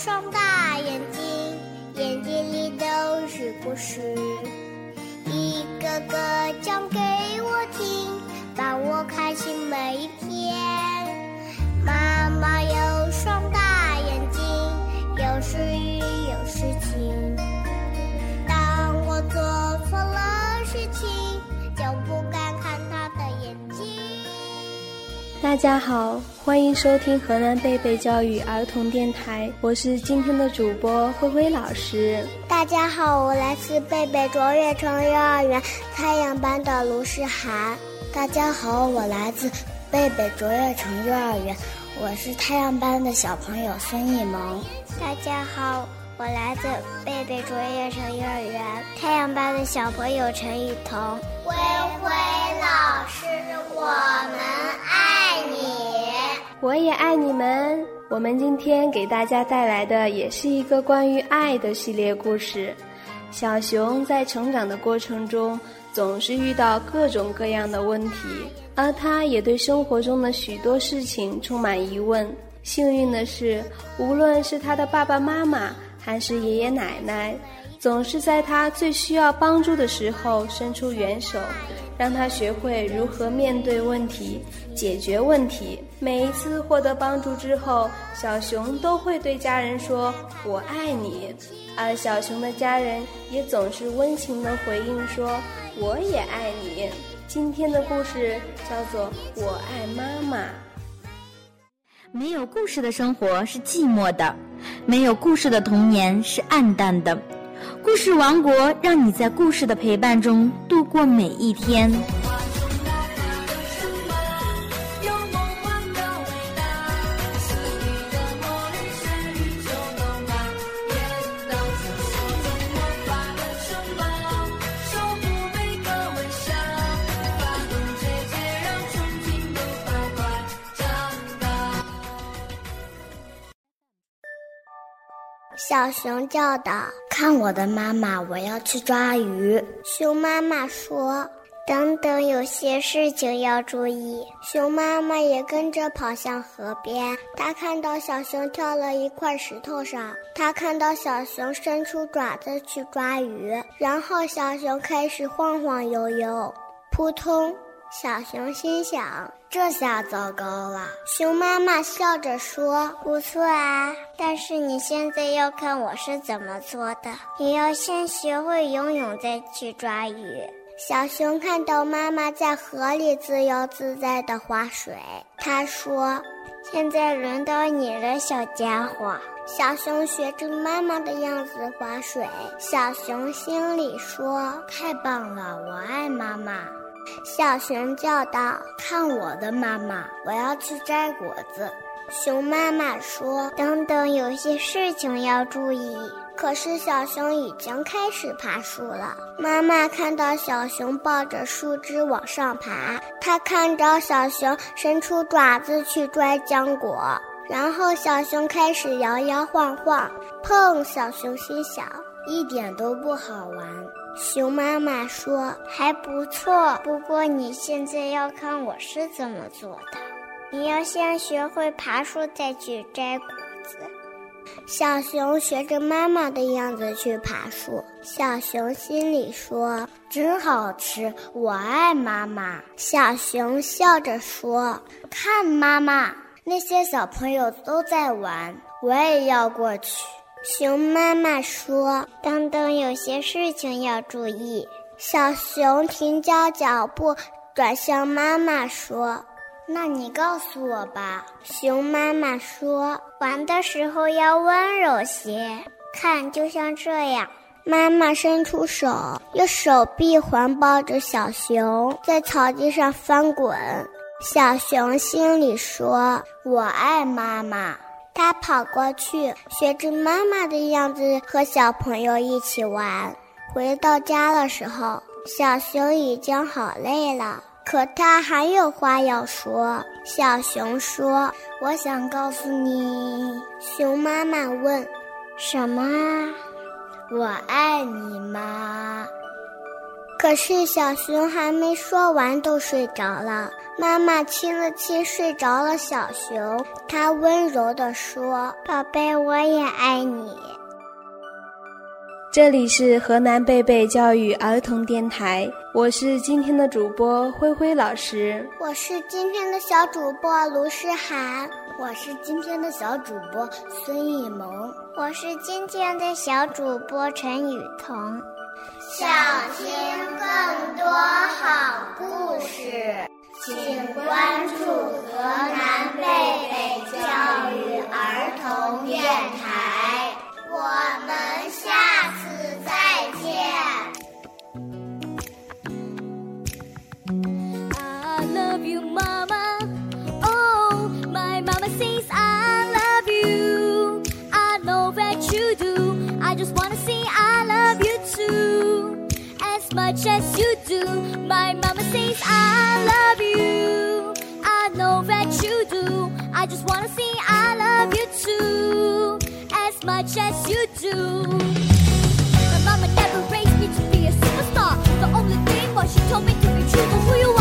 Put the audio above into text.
双大眼睛，眼睛里都是故事，一个个讲给我听，把我开心每大家好，欢迎收听河南贝贝教育儿童电台，我是今天的主播灰灰老师。大家好，我来自贝贝卓越城幼儿园太阳班的卢诗涵。大家好，我来自贝贝卓越城幼儿园，我是太阳班的小朋友孙艺萌。大家好，我来自贝贝卓越城幼儿园太阳班的小朋友陈雨桐。灰我也爱你们。我们今天给大家带来的也是一个关于爱的系列故事。小熊在成长的过程中，总是遇到各种各样的问题，而他也对生活中的许多事情充满疑问。幸运的是，无论是他的爸爸妈妈还是爷爷奶奶，总是在他最需要帮助的时候伸出援手，让他学会如何面对问题、解决问题。每一次获得帮助之后，小熊都会对家人说“我爱你”，而小熊的家人也总是温情地回应说“我也爱你”。今天的故事叫做《我爱妈妈》。没有故事的生活是寂寞的，没有故事的童年是暗淡的。故事王国让你在故事的陪伴中度过每一天。小熊叫道：“看我的妈妈，我要去抓鱼。”熊妈妈说：“等等，有些事情要注意。”熊妈妈也跟着跑向河边。她看到小熊跳了一块石头上，她看到小熊伸出爪子去抓鱼，然后小熊开始晃晃悠悠，扑通。小熊心想：“这下糟糕了。”熊妈妈笑着说：“不错啊，但是你现在要看我是怎么做的。你要先学会游泳，再去抓鱼。”小熊看到妈妈在河里自由自在地划水，他说：“现在轮到你了，小家伙。”小熊学着妈妈的样子划水，小熊心里说：“太棒了，我爱妈妈。”小熊叫道：“看我的妈妈，我要去摘果子。”熊妈妈说：“等等，有些事情要注意。”可是小熊已经开始爬树了。妈妈看到小熊抱着树枝往上爬，她看着小熊伸出爪子去拽浆果，然后小熊开始摇摇晃晃。砰！小熊心想：一点都不好玩。熊妈妈说：“还不错，不过你现在要看我是怎么做的。你要先学会爬树，再去摘果子。”小熊学着妈妈的样子去爬树，小熊心里说：“真好吃，我爱妈妈。”小熊笑着说：“看，妈妈，那些小朋友都在玩，我也要过去。”熊妈妈说：“等等，有些事情要注意。”小熊停下脚步，转向妈妈说：“那你告诉我吧。”熊妈妈说：“玩的时候要温柔些，看，就像这样。”妈妈伸出手，用手臂环抱着小熊，在草地上翻滚。小熊心里说：“我爱妈妈。”他跑过去，学着妈妈的样子和小朋友一起玩。回到家的时候，小熊已经好累了，可他还有话要说。小熊说：“我想告诉你。”熊妈妈问：“什么啊？”“我爱你，妈。”可是小熊还没说完，都睡着了。妈妈亲了亲睡着了小熊，她温柔地说：“宝贝，我也爱你。”这里是河南贝贝教育儿童电台，我是今天的主播灰灰老师，我是今天的小主播卢诗涵，我是今天的小主播孙艺萌，我是今天的小主播陈雨桐。想听更多好故事，请关注。Much as you do. My Mama says I love you. I know that you do. I just wanna say I love you too. As much as you do. My mama never raised me to be a superstar. The only thing was she told me to be true to who you